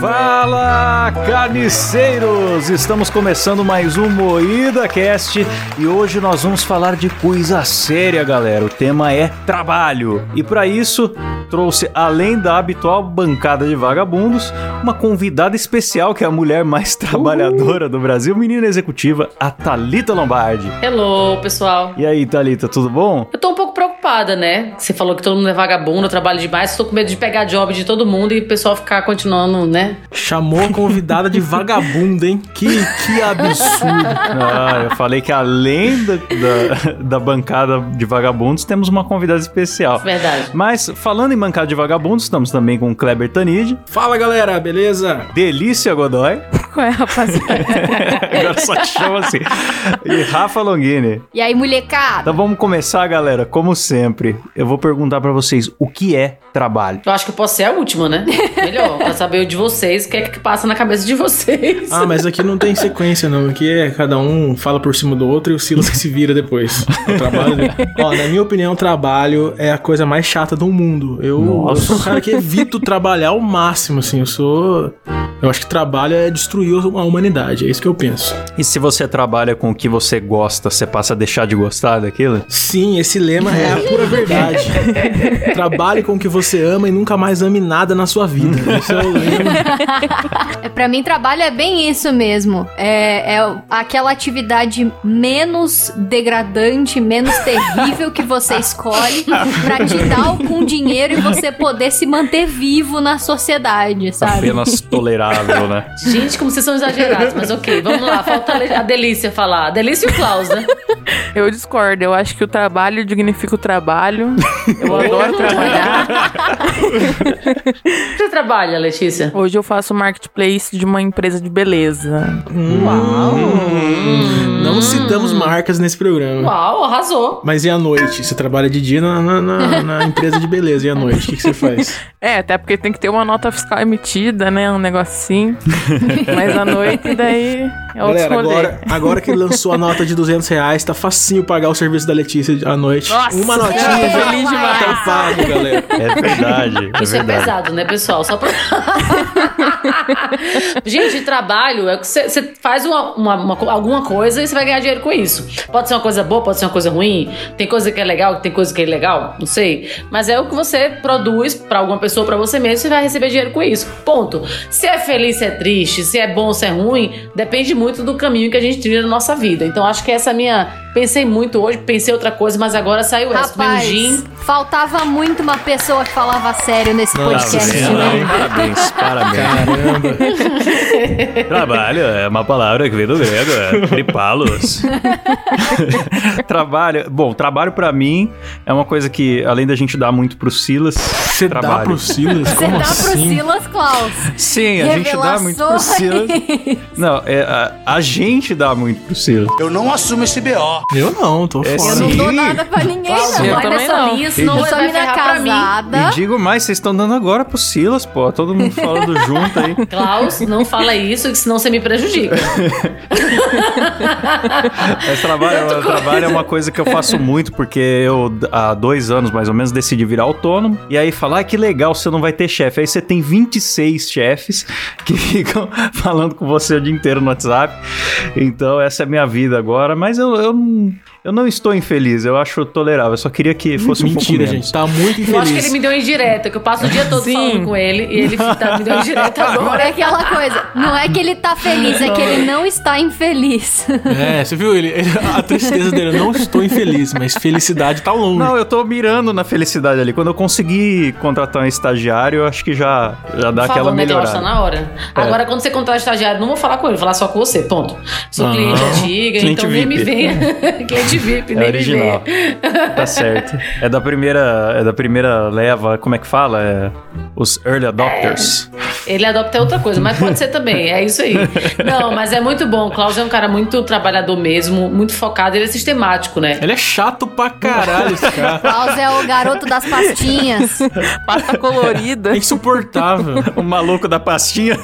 Fala, carniceiros! Estamos começando mais um Moída Cast e hoje nós vamos falar de coisa séria, galera. O tema é trabalho. E para isso, trouxe, além da habitual bancada de vagabundos, uma convidada especial que é a mulher mais trabalhadora do Brasil, menina executiva, a Thalita Lombardi. Hello, pessoal. E aí, Thalita, tudo bom? Eu tô um pouco preocupada, né? Você falou que todo mundo é vagabundo, eu trabalho demais, tô com medo de pegar job de todo mundo e o pessoal ficar continuando, né? Chamou a convidada de vagabunda, hein? Que, que absurdo. Ah, eu falei que além da, da, da bancada de vagabundos, temos uma convidada especial. Verdade. Mas, falando em bancada de vagabundos, estamos também com o Kleber Tanid, Fala, galera, beleza? Delícia Godoy, Qual é, rapaziada? agora só te chama assim, e Rafa Longini. E aí, molecada? Então vamos começar, galera. Como sempre, eu vou perguntar pra vocês o que é trabalho. Eu acho que eu posso ser a última, né? Melhor, pra saber o de vocês, o que é que passa na cabeça de vocês. Ah, mas aqui não tem sequência, não. Aqui é cada um fala por cima do outro e o Silas que se vira depois. O trabalho. Ó, na minha opinião, trabalho é a coisa mais chata do mundo. Eu, eu sou um cara que evito trabalhar ao máximo, assim. Eu sou. Eu acho que trabalho é destruir a humanidade. É isso que eu penso. E se você trabalha com o que você gosta, você passa a deixar de gostar daquilo? Sim, esse lema é a pura verdade. Trabalhe com o que você ama e nunca mais ame nada na sua vida. Esse é o lema. É, pra mim, trabalho é bem isso mesmo. É, é aquela atividade menos degradante, menos terrível que você escolhe pra te dar algum dinheiro e você poder se manter vivo na sociedade, sabe? Apenas né? Gente, como vocês são exagerados, mas ok, vamos lá. Falta a Delícia falar. A Delícia e o Klaus, né? Eu discordo, eu acho que o trabalho dignifica o trabalho. Eu adoro trabalhar. Você trabalha, Letícia? Hoje eu faço marketplace de uma empresa de beleza. Uau! Não citamos marcas nesse programa. Uau, arrasou. Mas e à noite? Você trabalha de dia na, na- na- na empresa de beleza. E à noite? O que, que você faz? É, até porque tem que ter uma nota fiscal emitida, né? Um negocinho. Mas à noite, daí é outro Galera, rolê. agora, agora que lançou a nota de 200 reais, tá facinho pagar o serviço da Letícia à noite. Nossa, Uma eu notinha já feliz demais. tá pago, galera. É verdade. É Isso é verdade. pesado, né, pessoal? Só pra. Gente, trabalho é que você faz uma, uma- uma alguma coisa e você vai ganhar dinheiro com isso. Pode ser uma coisa boa, pode ser uma coisa ruim. Tem coisa que é legal, tem coisa que é ilegal, não sei. Mas é o que você produz pra alguma pessoa, pra você mesmo, você vai receber dinheiro com isso. Ponto. Se é feliz, se é triste, se é bom, se é ruim, depende muito do caminho que a gente trilha na nossa vida. Então acho que essa é a minha. Pensei muito hoje, pensei outra coisa, mas agora saiu essa. Rapaz, gin. faltava muito uma pessoa que falava sério nesse Nossa, podcast, vendo, né? Parabéns, parabéns. Caramba. Trabalho é uma palavra que vem do grego, é tripalos. trabalho, bom, trabalho pra mim é uma coisa que, além da gente dar muito pro Silas, Você dá pro Silas? Você dá pro assim? Silas Klaus. Sim, a gente dá muito pro Silas. Não, é, a, a gente dá muito pro Silas. Eu não assumo esse BO. Eu não, tô É fora. Eu não dou nada pra ninguém, não. Eu vai também nessa não. sou mina ferrar pra mim. casada. E digo mais, vocês estão dando agora pro Silas, pô. Todo mundo falando junto aí. Klaus, não fala isso, que senão você me prejudica. Mas trabalho, trabalho é uma coisa que eu faço muito, porque eu, há dois anos mais ou menos, decidi virar autônomo. E aí falar, ah, que legal, você não vai ter chefe. Aí você tem 26 chefes que ficam falando com você o dia inteiro no WhatsApp. Então, essa é a minha vida agora. Mas eu, eu, não, eu não estou infeliz, eu acho tolerável. Eu só queria que fosse um pouco Mentira, menos. gente. Tá muito Eu acho que ele infeliz. me deu indireta, que eu passo o dia todo Sim. falando com ele e ele tá, me deu indireta agora. É aquela coisa, não é que ele tá feliz, é que ele não está infeliz. É, você viu? Ele, ele- a tristeza dele. Eu não estou infeliz, mas felicidade tá longe. Não, eu tô mirando na felicidade ali. Quando eu conseguir contratar um estagiário, eu acho que já, já dá Por aquela melhorada. tá na hora. É. Agora, quando você contratar estagiário, não vou falar com ele, vou falar só com você, ponto. Sou Ah, cliente antiga, cliente então nem me venha. cliente VIP, É nem original. me venha. Tá certo. É da primeira, é da primeira leva, como é que fala? É os early adopters. Ele adopta outra coisa, mas pode ser também, é isso aí. Não, mas é muito bom. O Klaus é um cara muito trabalhador mesmo, muito focado, ele é sistemático, né? Ele é chato pra caralho, esse cara. Klaus é o garoto das pastinhas. Pasta colorida. É insuportável. O maluco da pastinha.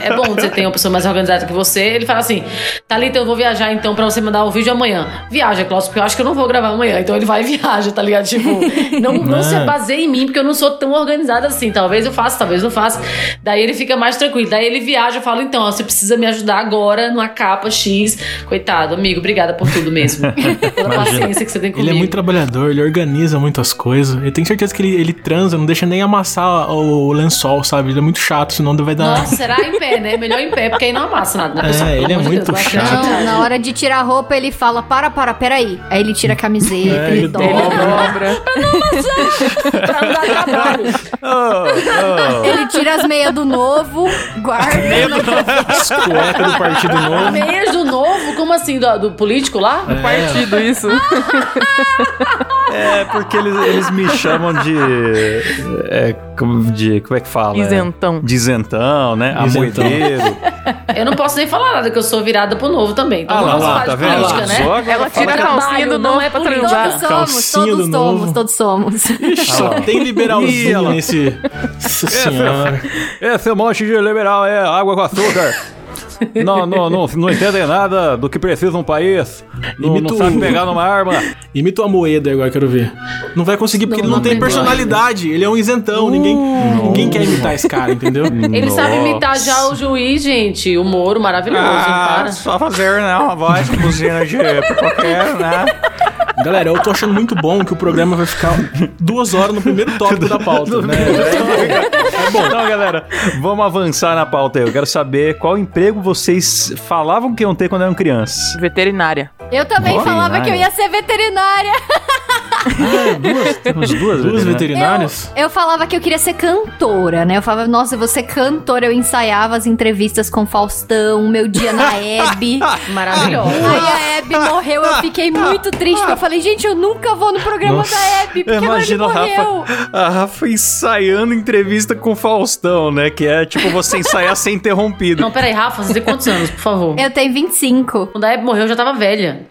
É bom você ter uma pessoa mais organizada que você. Ele fala assim: Thalita, eu vou viajar então pra você mandar o vídeo amanhã. Viaja, Cláudio, porque eu acho que eu não vou gravar amanhã. Então ele vai e viaja, tá ligado? Tipo, não, não se baseie em mim, porque eu não sou tão organizada assim. Talvez eu faça, talvez não faça. Daí ele fica mais tranquilo. Daí ele viaja, eu falo, então, ó, você precisa me ajudar agora numa capa X. Coitado, amigo, obrigada por tudo mesmo. Pela paciência que você tem comigo. Ele é muito trabalhador, ele organiza muitas coisas. Eu tenho certeza que ele, ele transa, não deixa nem amassar o, o lençol, sabe? Ele é muito chato, senão vai dar. Nossa, será em pé, né? Melhor em pé, porque aí não amassa nada, né, É, pessoal? Pelo ele é muito Deus, chato. Não, na hora de tirar a roupa, ele fala: para, para, peraí. Aí ele tira a camiseta, É, ele ele dobra. Dobra. Pra não dar trabalho. Oh, oh. Ele tira as meias do novo, guarda. As cuecas do Partido Novo. Meias do novo? Como assim? Do, do político lá? Partido, isso. É, porque eles, eles me chamam de. É, como, de. Como é que fala? Isentão. De isentão, né? Isentão. Amoedeiro. Eu não posso nem falar nada, que eu sou virada pro novo também. Então Ah lá, lá, falar tá de vendo? política, né? Ela tira a calcinha do Não novo é pra política. transar. Todos somos, Calcinha todos do somos, novo. todos somos. Só tem liberalzinho nesse. Nossa senhora. Esse monte de liberal é água com açúcar. Não, não, não, não entendem nada do que precisa um país. Não, não sabe pegar numa arma. Imita a moeda agora, quero ver. Não vai conseguir porque Não, ele não não tem personalidade. Ele é um isentão. Ninguém, ninguém quer imitar esse cara, entendeu? Ele sabe Nossa. imitar já o juiz, gente. O Moro, maravilhoso. Ah, só fazer, né? Uma voz buzina de qualquer, né? Galera, eu tô achando muito bom que o programa vai ficar duas horas no primeiro tópico da pauta, né? É bom. Então, galera, vamos avançar na pauta aí. Eu quero saber qual emprego vocês falavam que iam ter quando eram crianças. Veterinária. Eu também falava que eu ia ser veterinária. Duas, temos duas, Duas né? veterinárias? Eu, eu falava que eu queria ser cantora, né? Eu falava, nossa, eu vou ser cantora. Eu ensaiava as entrevistas com Faustão, meu dia na Hebe. Maravilhoso. Aí a Hebe morreu, eu fiquei muito triste. porque Eu falei, gente, eu nunca vou no programa Nossa. da Hebe, porque Imagina a morreu. Rafa, a Rafa ensaiando entrevista com o Faustão, né? Que é tipo você ensaiar sem interrompido. Não, peraí, Rafa, você tem quantos anos, por favor? Eu tenho 25. Quando a Hebe morreu, eu já tava velha.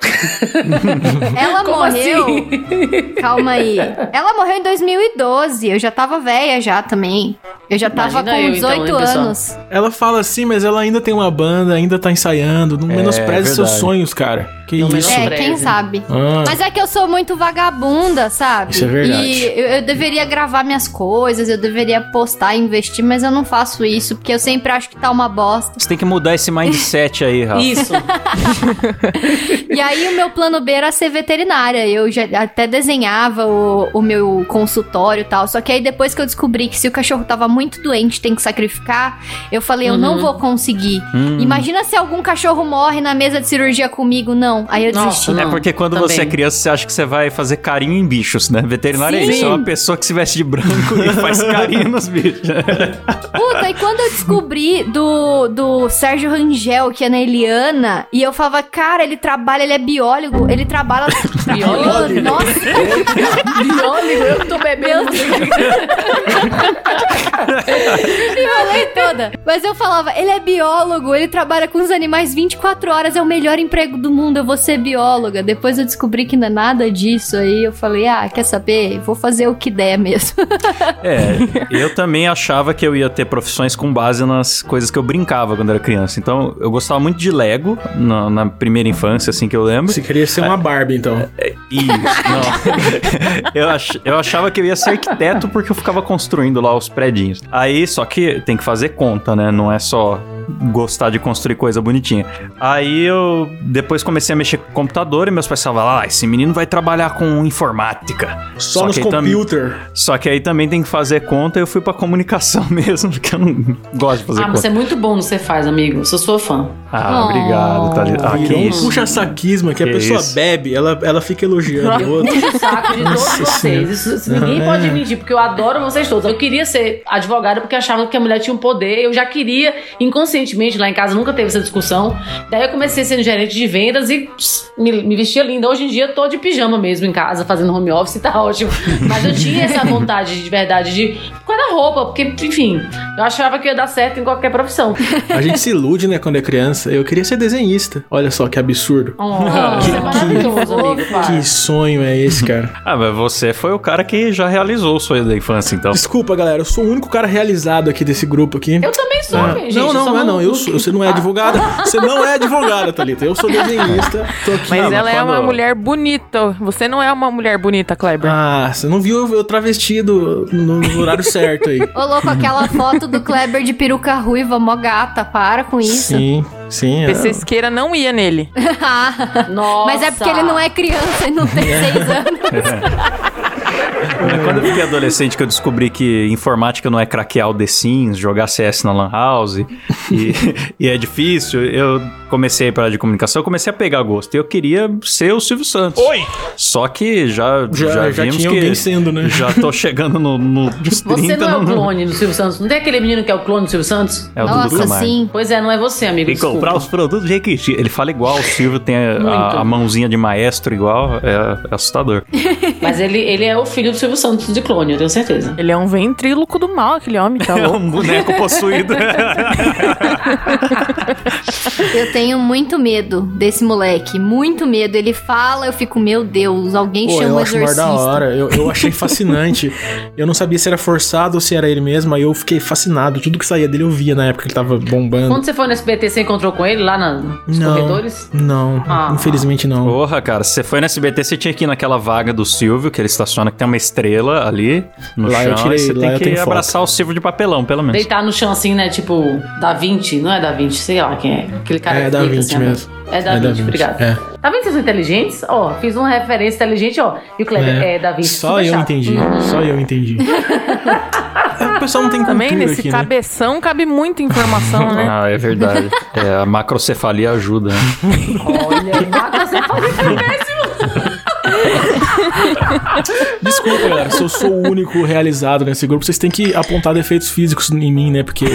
Ela Como morreu. assim? Calma aí. Ela morreu em 2012. Eu já tava velha já também. Eu já tava Imagina com eu, 18 então, hein, anos. Ela fala assim, mas ela ainda tem uma banda, ainda tá ensaiando. Não menospreze seus verdade. sonhos, cara. Que Não isso? É, quem sabe. Ah, Mas é que eu sou muito vagabunda, sabe? Isso é verdade. E eu, eu deveria gravar minhas coisas, eu deveria postar, investir, mas eu não faço isso, porque eu sempre acho que tá uma bosta. Você tem que mudar esse mindset aí, Rafa. Isso. E aí o meu plano B era ser veterinária. Eu já até desenhava o, o meu consultório e tal. Só que aí depois que eu descobri que se o cachorro tava muito doente, tem que sacrificar, eu falei, eu não vou conseguir. Hum. Imagina se algum cachorro morre na mesa de cirurgia comigo. Não. Aí eu Nossa, desisti. não. É porque quando também. você é criança, você acha que você vai fazer carinho em bichos, né? Veterinário é Sim. isso, é uma pessoa que se veste de branco e faz carinho nos bichos. Puta, e quando eu descobri do, do Sérgio Rangel, que é na Eliana, e eu falava, cara, ele trabalha, ele é biólogo, ele trabalha. Biólogo? Nossa, Biólogo, eu tô bebendo. eu falei toda. Mas eu falava, ele é biólogo, ele trabalha com os animais 24 horas, é o melhor emprego do mundo, eu vou ser bióloga. Depois eu descobri que não é nada disso, aí eu falei, ah, quer saber? Vou fazer o que der mesmo. É, eu também achava que eu ia ter profissões com base nas coisas que eu brincava quando era criança. Então, eu gostava muito de Lego na, na primeira infância, assim que eu lembro. você queria ser uma Barbie, então. Isso, não. eu, ach, eu achava que eu ia ser arquiteto porque eu ficava construindo lá os predinhos. Aí, só que tem que fazer conta, né? Não é só gostar de construir coisa bonitinha. Aí eu depois comecei a mexer com computador e meus pais falavam, ah, esse menino vai trabalhar com informática. Só, nos que aí tam- computer. Só que aí também tem que fazer conta e eu fui pra comunicação mesmo, porque eu não gosto de fazer Ah, conta. você é muito bom no que você faz, amigo. Eu sou sua fã. Ah, Oh. obrigado, Thalita. Ah, que Virou um isso. puxa-saquismo que a Que pessoa isso. bebe, ela, ela fica elogiando o outro. Puxa o saco de todos Nossa vocês. Isso, isso ninguém Aham, pode é. mentir, porque eu adoro vocês todos. Eu queria ser advogada porque achava que a mulher tinha um poder. Eu já queria, inconscientemente, lá em casa nunca teve essa discussão. Daí eu comecei sendo gerente de vendas e pss, me, me vestia linda. Hoje em dia eu tô de pijama mesmo em casa, fazendo home office e tá ótimo. Mas eu tinha essa vontade de verdade de. Por causa da roupa, porque, enfim, eu achava que ia dar certo em qualquer profissão. A gente se ilude, né, quando é criança. Eu queria ser desenhista. Olha só que absurdo. Oh, isso é maravilhoso, amigo. para. Que sonho é esse, cara? Ah, mas você foi o cara que já realizou o sonho da infância, então. Desculpa, galera, eu sou o único cara realizado aqui desse grupo aqui. Eu também homem, gente. não, não, não é não. Eu sou, você não é advogada. Você não é advogada, Thalita. Eu sou desenhista. Tô aqui. Mas ela mas é uma mulher bonita. Você não é uma mulher bonita, Kleber. Ah, você não viu eu travestido no horário certo aí. Ô, louco, aquela foto do Kleber de peruca ruiva, mó gata, para com isso. Sim, sim. é. PC Esqueira não ia nele. Nossa. Mas é porque ele não é criança e não tem seis anos. É Quando eu fiquei adolescente que eu descobri que informática não é craquear o The Sims, jogar CS na Lan House e, e é difícil, eu comecei para de comunicação, eu comecei a pegar gosto. E eu queria ser o Silvio Santos. Oi! Só que já, Já- já, já vimos tinha que alguém sendo, né? já tô chegando no, no dos 30. Você não é o clone do Silvio Santos. Não tem aquele menino que é o clone do Silvio Santos? É o Dudu Nossa, Camargo. sim. Pois é, não é você, amigo. E comprar os produtos de Requiti. Ele fala igual, o Silvio tem a, a- a mãozinha de maestro igual, é, é assustador. Mas ele, ele é o filho do Silvio Santos de clone, eu tenho certeza. Ele é um ventríloco do mal, aquele homem, tá É louco? um boneco possuído. Eu tenho muito medo desse moleque. Muito medo. Ele fala, eu fico, meu Deus, alguém Pô, chama eu o exorcista. da hora. Eu, eu achei fascinante. eu não sabia se era forçado ou se era ele mesmo. Aí eu fiquei fascinado. Tudo que saía dele eu via na época que ele tava bombando. Quando você foi no SBT, você encontrou com ele lá na- nos não, corredores? não, Ah. infelizmente não. Porra, cara, se você foi no SBT, você tinha que ir naquela vaga do Silvio, que ele estaciona, tem uma estrela ali no Lá eu chão. tirei- e você lá tem eu que tenho foto. abraçar o Silvio de papelão, pelo menos. Deitar no chão assim, né? Tipo, Da Vinci. Não é Da Vinci, sei lá quem é. Aquele cara É que Da deita Vinci assim, ó. mesmo. É Da É Da Vinci, Vinci, obrigado. é. Tá vendo que vocês são inteligentes? Ó, fiz uma referência inteligente, ó. E o Kleber é, Da Vinci. Só super eu chato. entendi. Só eu entendi. É, o pessoal não tem Também nesse aqui, né? cabeção cabe muita informação, né? Ah, é verdade. É, a macrocefalia ajuda. né? Olha, que é péssimo. Galera, se eu sou o único realizado nesse grupo, vocês têm que apontar defeitos físicos em mim, né? Porque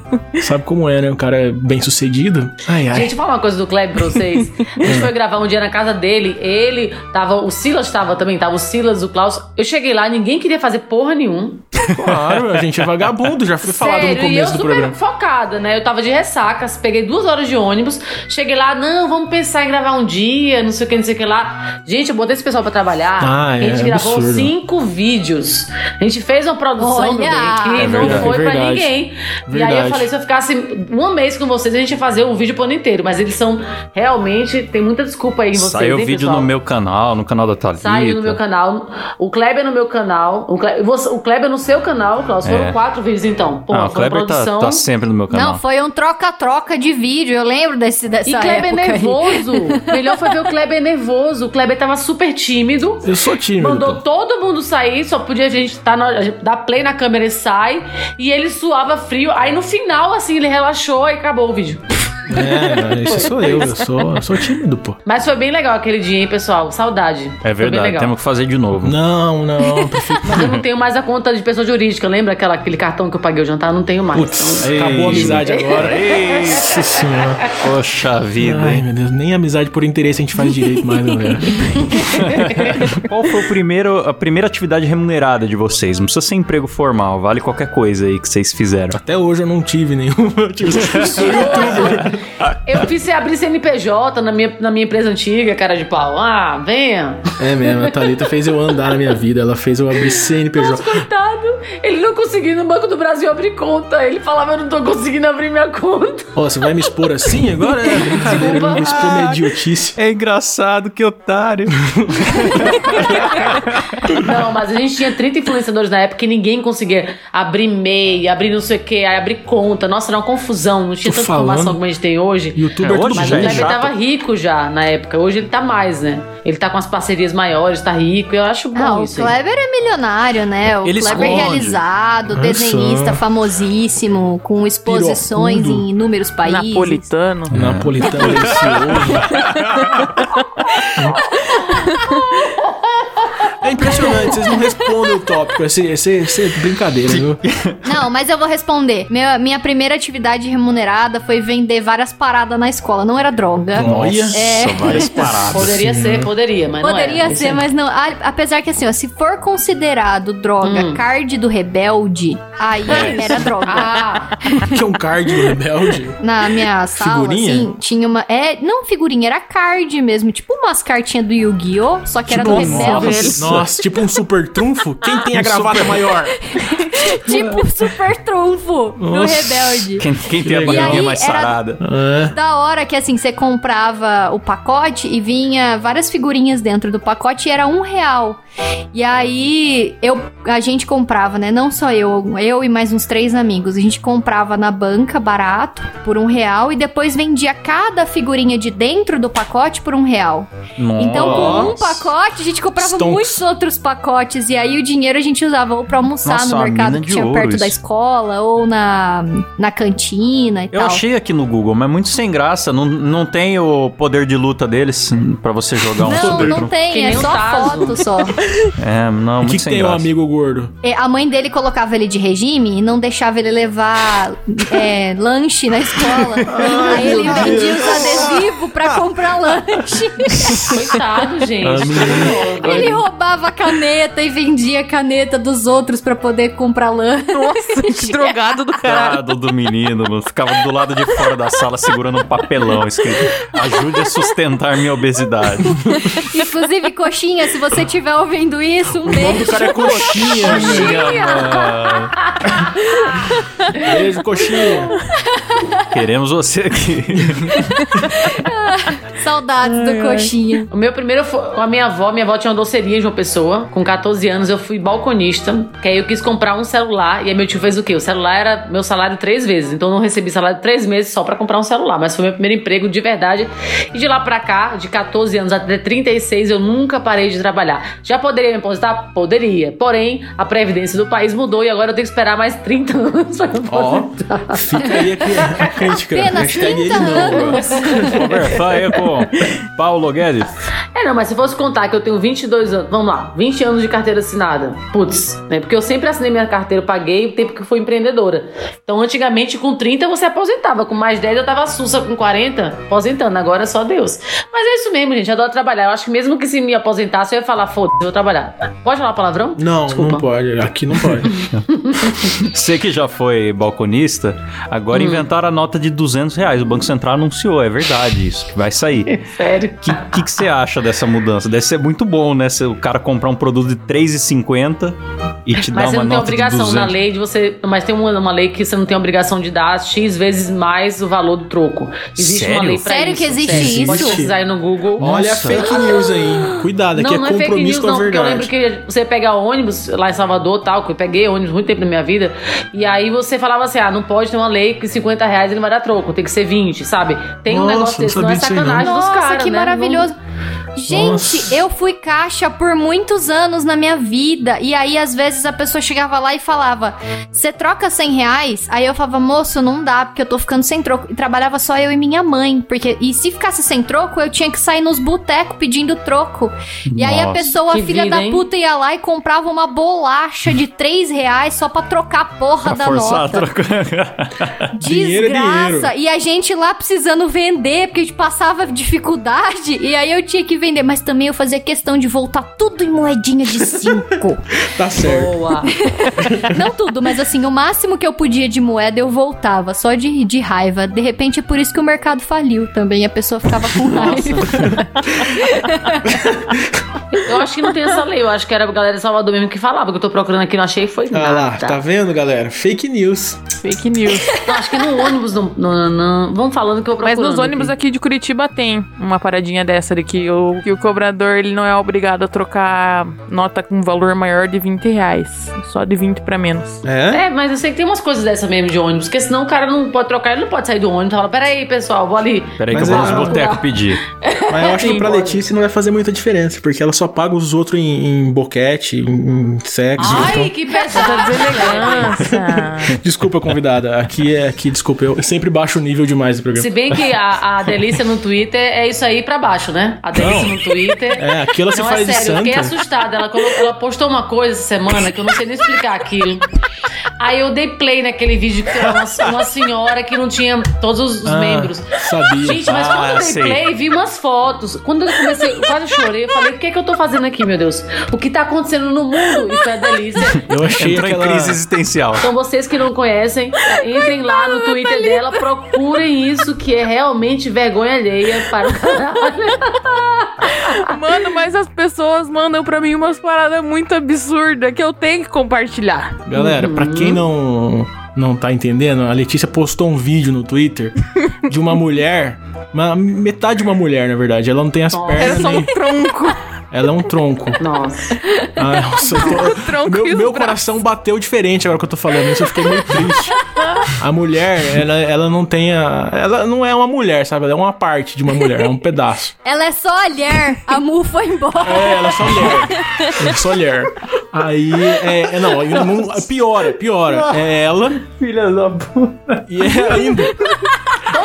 sabe como é, né? O cara é bem sucedido. Ai, ai. Gente, vou falar uma coisa do Kleber pra vocês. A gente foi gravar um dia na casa dele. Ele tava. O Silas tava também, tava o Silas, o Klaus. Eu cheguei lá, ninguém queria fazer porra nenhum. Claro, a gente é vagabundo, já foi falado no Sério, e eu começo do super programa. focada, né? Eu tava de ressacas, peguei duas horas de ônibus, cheguei lá, não, vamos pensar em gravar um dia, não sei o que, não sei o que lá. Gente, eu botei esse pessoal pra trabalhar. Ah, a gente é gravou absurdo. cinco vídeos. A gente fez uma produção, Olha! meu bem, que É não verdade, foi é pra verdade. ninguém. E aí eu Verdade. falei, se eu ficasse um mês com vocês, a gente ia fazer o vídeo pro ano inteiro. Mas eles são, realmente, tem muita desculpa aí em vocês, Saiu hein, vídeo pessoal? no meu canal, no canal da Thalita. Saiu no meu canal. O Kleber no meu canal. O Kleber, o Kleber no seu canal, Klaus. Foram É. quatro vídeos então. Pô, Ah, o Kleber tá, produção. tá sempre no meu canal. Não, foi um troca-troca de vídeo. Eu lembro desse, dessa E Kleber época aí. nervoso. Melhor foi ver o Kleber nervoso. O Kleber tava super tímido. Eu sou tímido. Mandou pô. todo mundo sair, só podia a gente tá na, dar play na câmera e sai. E ele suava frio. Aí no final, assim, ele relaxou e acabou o vídeo. É, esse sou eu, eu sou, eu sou tímido, pô. Mas foi bem legal aquele dia, hein, pessoal? Saudade. É verdade, temos que fazer de novo. Não, não, eu prefiro. Mas eu não tenho mais a conta de pessoa jurídica. Lembra aquela, aquele cartão que eu paguei o jantar? Não tenho mais. Putz, Ei. acabou a amizade agora. Nossa senhora. Poxa vida, Ai, hein? meu Deus, nem amizade por interesse a gente faz direito mais, galera. Qual foi o primeiro, a primeira atividade remunerada de vocês? Não precisa ser emprego formal, vale qualquer coisa aí que vocês fizeram. Até hoje eu não tive nenhuma. Eu tive sou youtuber. Eu fiz abrir CNPJ na minha, na minha empresa antiga, cara de pau. Ah, venha. É mesmo, a Thalita fez eu andar na minha vida. Ela fez eu abrir CNPJ. Nossa, coitado. Ele não conseguiu no Banco do Brasil abrir conta. Ele falava, eu não tô conseguindo abrir minha conta. Ó, você vai me expor assim agora? É brincadeira, ele me expor minha idiotice. É engraçado, que otário. Não, mas a gente tinha 30 influenciadores na época e ninguém conseguia abrir MEI, abrir não sei o que, abrir conta. Nossa, era uma confusão. Não tinha Tô tanta falando. informação como a gente tem hoje. Youtuber É, é, tudo hoje Mas já o é. Kleber tava rico já na época. Hoje ele tá mais, né? Ele tá com as parcerias maiores, tá rico. Eu acho bom Ah, o isso. aí. Kleber é milionário, né? O Ele Kleber esconde. Ah, desenhista famosíssimo, com exposições Pirocudo. em inúmeros países. Napolitano. Napolitano delicioso. É impressionante, vocês não respondem o tópico. Esse, esse, esse é brincadeira, viu? Não, mas eu vou responder. Meu- minha primeira atividade remunerada foi vender várias paradas na escola. Não era droga. Olha. É. várias paradas. Poderia ser, poderia, mas Poderia não era. ser, mas não. A- Apesar que assim, ó, se for considerado droga Hum. card do rebelde, aí era droga. Ah, Que é um card do rebelde. Na minha sala, Figurinha? assim, tinha uma. É, não figurinha, era card mesmo. Tipo umas cartinhas do Yu-Gi-Oh! Só que era do Tipo, rebelde. nossa, nossa, tipo um super trunfo. Quem tem a gravata maior? tipo super trunfo no Nossa. Rebelde. Quem, quem tem a barriguinha E aí mais era- sarada? É. Da hora que assim, você comprava o pacote e vinha várias figurinhas dentro do pacote e era um real. E aí eu, a gente comprava, né? Não só eu, eu e mais uns três amigos. A gente comprava na banca barato por um real e depois vendia cada figurinha de dentro do pacote por um real. Então, com um Nossa. pacote, a gente comprava Stonks. muitos outros pacotes. E aí o dinheiro a gente usava ou pra almoçar Nossa, no uma mercado que tinha ouro perto da isso. escola ou na, na cantina e Eu tal. achei aqui no Google, mas muito sem graça. Não, não tem o poder de luta deles pra você jogar um Não, poder. não tem, Que é só Tazo. foto só. É, não, O muito que, que sem tem um graça. amigo gordo? É, A mãe dele colocava ele de regime e não deixava ele levar é, lanche na escola. Aí ele vendia os adesivos pra comprar lanche. Coitado, gente. Ele roubava a caneta e vendia a caneta dos outros pra poder comprar lanche. Nossa, que drogado do caralho. Coitado do menino, mano. ficava do lado de fora da sala segurando um papelão escrito ajude a sustentar minha obesidade. Inclusive, coxinha, se você estiver ouvindo isso, um O nome beijo. do cara é coxinha. Minha mãe. Beijo, coxinha. Queremos você aqui. Saudades do coxinha. O meu primeiro foi com a minha avó. Minha avó tinha uma doceria de uma pessoa. Com 14 anos eu fui balconista. Que aí eu quis comprar um celular. E aí meu tio fez o quê? O celular era meu salário três vezes. Então eu não recebi salário três meses só pra comprar um celular. Mas foi meu primeiro emprego de verdade. E de lá pra cá, de 14 anos até 36, eu nunca parei de trabalhar. Já poderia me aposentar? Poderia. Porém, a previdência do país mudou e agora eu tenho que esperar mais 30 anos pra me aposentar. fica aí a cri- a crítica. Apenas Hashtag 30 ele não. anos. Conversar aí com Paulo Guedes. É, não, mas se fosse contar que eu tenho 22 anos, vamos lá, 20 anos de carteira assinada. Putz, né? Porque eu sempre assinei minha carteira, eu paguei o tempo que eu fui empreendedora. Então, antigamente, com 30 você aposentava, com mais 10 eu tava sussa, com 40, aposentando. Agora é só Deus. Mas é isso mesmo, gente, eu adoro trabalhar. Eu acho que mesmo que se me aposentasse, eu ia falar, foda-se, eu vou trabalhar. Pode falar palavrão? Não, Desculpa. não pode. Aqui não pode. Você que já foi balconista, agora Hum. inventaram a nota de 200 reais. O Banco Central anunciou, é verdade isso, que vai sair. Sério. O que, que, que você acha dessa mudança? Deve ser muito bom, né? Se o cara comprar um produto de 3,50 e te dar Mas uma nota de obrigação 200. na lei de você. Mas tem uma, uma lei que você não tem obrigação de dar X vezes mais o valor do troco. Existe Sério? uma lei pra Sério isso. que existe Sério. Pode isso? pesquisar aí no Google. Olha a Nossa. fake news aí. Cuidado, aqui Não, é não é fake news, compromisso com a não. Porque eu lembro verdade. que você pega ônibus lá em Salvador tal, que eu peguei ônibus muito tempo na minha vida. E aí você falava assim: ah, não pode ter uma lei que 50 reais ele vai dar troco, tem que ser 20, sabe? Tem um Nossa, negócio não desse, não é aí, não. sacanagem dos Nossa, caras. que né? maravilhoso. Gente, Nossa. eu fui caixa por muitos anos na minha vida. E aí, às vezes, a pessoa chegava lá e falava: Você troca 100 reais? Aí eu falava: Moço, não dá, porque eu tô ficando sem troco. E trabalhava só eu e minha mãe. porque E se ficasse sem troco, eu tinha que sair nos botecos pedindo troco. E aí a Nossa, pessoa, que filha vida, da hein? puta, ia lá e comprava uma bolacha de 3 reais só pra trocar a porra Pra da a nota. Dinheiro é Desgraça. dinheiro. E a gente lá precisando vender, porque a gente passava dificuldade. E aí eu tinha que vender. Mas também eu fazia questão de voltar tudo em moedinha de cinco. Tá certo. Boa. Não tudo, mas assim, o máximo que eu podia de moeda eu voltava, só de, de raiva. De repente é por isso que o mercado faliu também. A pessoa ficava com raiva. Eu acho que não tem essa lei. Eu acho que era a galera de Salvador mesmo que falava. Que eu tô procurando aqui, não achei, foi Ah lá, nada. tá vendo, galera? Fake news. Fake news. Não, acho que no ônibus não. não, não- Vamos falando que eu vou Mas procurando. nos ônibus aqui de Curitiba tem uma paradinha dessa de que o, que o cobrador ele não é obrigado a trocar nota com valor maior de 20 reais. Só de 20 pra menos. É? É, mas eu sei que tem umas coisas dessa mesmo de ônibus, porque senão o cara não pode trocar, ele não pode sair do ônibus e falar, peraí, pessoal, vou ali. Peraí que Mas eu vou é- nos botecos pedir. Mas eu acho que pra pode. Letícia não vai fazer muita diferença, porque ela só paga os outros em, em boquete, em, em sexo. Ai, então- que Tá pesado. deselegância. Desculpa, convidada. Aqui é aqui, desculpa, eu sempre baixo o nível demais do programa. Se bem que a, a delícia no Twitter é isso aí pra baixo, né? A delícia Não. no Twitter. É, aqui ela se não, faz é de sério, eu fiquei santa. assustada. Ela, colocou- ela postou uma coisa essa semana que eu não sei nem explicar aquilo. Aí eu dei play naquele vídeo que era uma, uma senhora que não tinha todos os, os Ah, membros. Sabia. Gente, mas Ah, quando eu dei sei. play, vi umas fotos. Quando eu comecei, quase chorei. Eu falei, o que é que eu tô fazendo aqui, meu Deus? O que tá acontecendo no mundo? Isso é delícia. eu achei Entrou aquela... em crise existencial. Então vocês que não conhecem, entrem lá no Twitter dela, procurem isso que é realmente vergonha alheia para o canal. Mano, mas as pessoas mandam pra mim umas paradas muito absurdas que eu tenho que compartilhar. Galera, pra quem não não tá entendendo, a Letícia postou um vídeo no Twitter de uma mulher, uma, metade de uma mulher, na verdade. Ela não tem as Nossa. Era pernas só um nem. tronco. Ela é um tronco. Nossa. Ah, nossa, tô- tronco e meu, meu coração bateu diferente agora que eu tô falando isso. Eu fiquei meio triste. A mulher, ela, ela não tem a. Ela não é uma mulher, sabe? Ela é uma parte de uma mulher, é um pedaço. Ela é só olhar. A Mu foi embora. É, ela é só mulher. Ela é só mulher. Aí, é, é, não, aí não, piora, piora. É ela Filha da puta. e é ainda.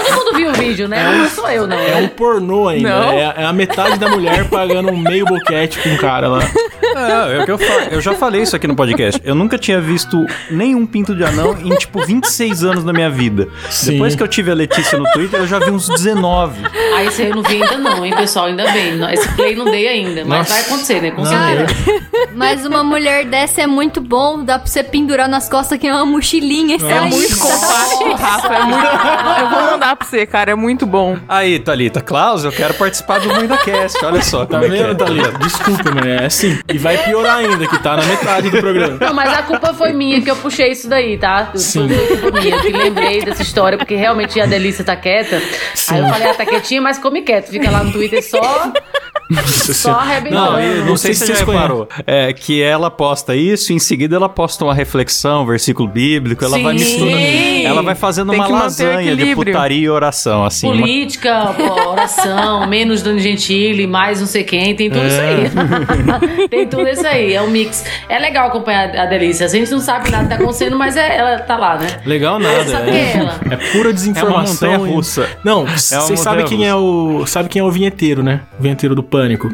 Todo mundo viu o vídeo, né? Não sou eu, não. É um pornô ainda. Não. É, é a metade da mulher pagando um meio boquete com um cara lá. É, é o que eu, fa- eu já falei isso aqui no podcast. Eu nunca tinha visto nenhum pinto de anão em, tipo, 26 anos da minha vida. Sim. Depois que eu tive a Letícia no Twitter, eu já vi uns 19. Ah, esse aí eu não vi ainda não, hein, pessoal? Ainda bem. Esse play não dei ainda, mas Nossa. vai acontecer, né? Com certeza. Mas uma mulher dessa é muito bom. Dá pra você pendurar nas costas que é uma mochilinha. É muito compacto, Rafa. É muito... Eu vou mandar pra você, cara. É muito bom. Aí, Thalita, Klaus, eu quero participar do Muita Cast. Olha só, Tá como é vendo, é. Thalita? Desculpa, mas é assim. E vai piorar ainda, que tá na metade do programa. Não, mas a culpa foi minha que eu puxei isso daí, tá? Sim. Foi culpa minha que lembrei dessa história, porque realmente a Delícia tá quieta. Sim. Aí eu falei, ah, tá quietinha, mas come quieto. Fica lá no Twitter só, só arrebentando. Não, Não sei se você reparou. É que ela posta isso, em seguida ela posta uma reflexão, versículo bíblico, ela vai Sim. misturando. Ela vai fazendo Tem uma lasanha de putaria e oração, assim. uma- Política, pô, oração, menos Dani Gentili, mais não sei quem, tem tudo isso aí. tem tudo isso aí, é um mix. É legal acompanhar a Delícia. A gente não sabe nada que tá acontecendo, mas é, ela tá lá, né? Legal nada. Sabe É, quem é é pura desinformação. É uma montanha-russa. Não, É uma vocês sabem quem é o. Sabe quem é o vinheteiro, né? O vinheteiro do pânico.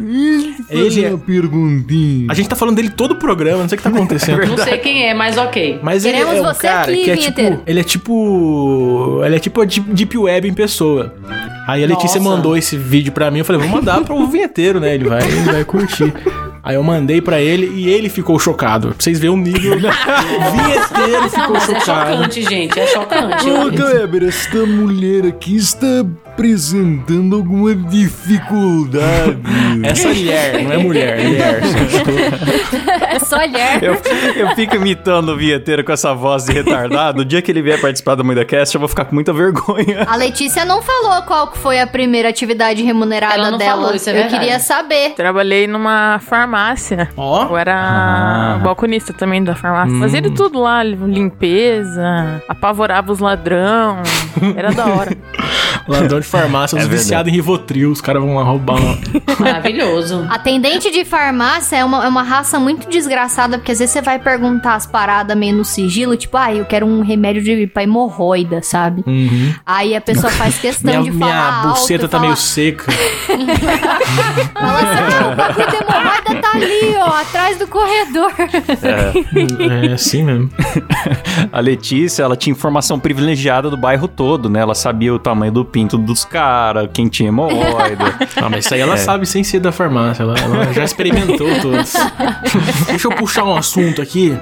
Ele é. perguntinha. A gente tá falando dele todo o programa, não sei o que tá acontecendo. Não sei quem é, mas ok. Mas ele Queremos é um você cara aqui, que é vinheteiro. tipo, ele é tipo, ele é tipo a Deep Deep Web em pessoa. Aí a Letícia Nossa. mandou esse vídeo pra mim, eu falei, vou mandar pro vinheteiro, né? Ele vai, ele vai curtir. Aí eu mandei pra ele e ele ficou chocado. Pra vocês verem o nível. o vinheteiro ficou mas é chocado. chocante, gente. É chocante. Ô, Kleber, esta mulher aqui está apresentando alguma dificuldade. Essa mulher, não é mulher, mulher. É só olhar. Eu, eu fico imitando o vinheteiro com essa voz de retardado. O dia que ele vier participar do Muita Cast, eu vou ficar com muita vergonha. A Letícia não falou qual foi a primeira atividade remunerada Ela não dela. falou, isso é Eu verdade. queria saber. Trabalhei numa farmácia. Ó, Eu era Ah. balconista também da farmácia. Hum. Fazia de tudo lá, limpeza, apavorava os ladrão. Era da hora. ladrão de farmácia, É os viciados em Rivotril, os caras vão lá roubar uma... Maravilhoso. Atendente de farmácia é uma, é uma raça muito desgraçada, porque às vezes você vai perguntar as paradas meio no sigilo, tipo, ah, eu quero um remédio de, pra hemorroida, sabe? Uhum. Aí a pessoa faz questão Minha, de minha falar buceta alto, tá falar, meio seca. fala assim, ah, o bagulho de hemorroida tá ali, ó, atrás do corredor. é assim mesmo. A Letícia, ela tinha informação privilegiada do bairro todo, né? Ela sabia o tamanho do pinto dos caras, quem tinha hemorroida. Ah, mas isso aí ela É. sabe sem ser da farmácia. Ela, ela já experimentou todos. Deixa eu puxar um assunto aqui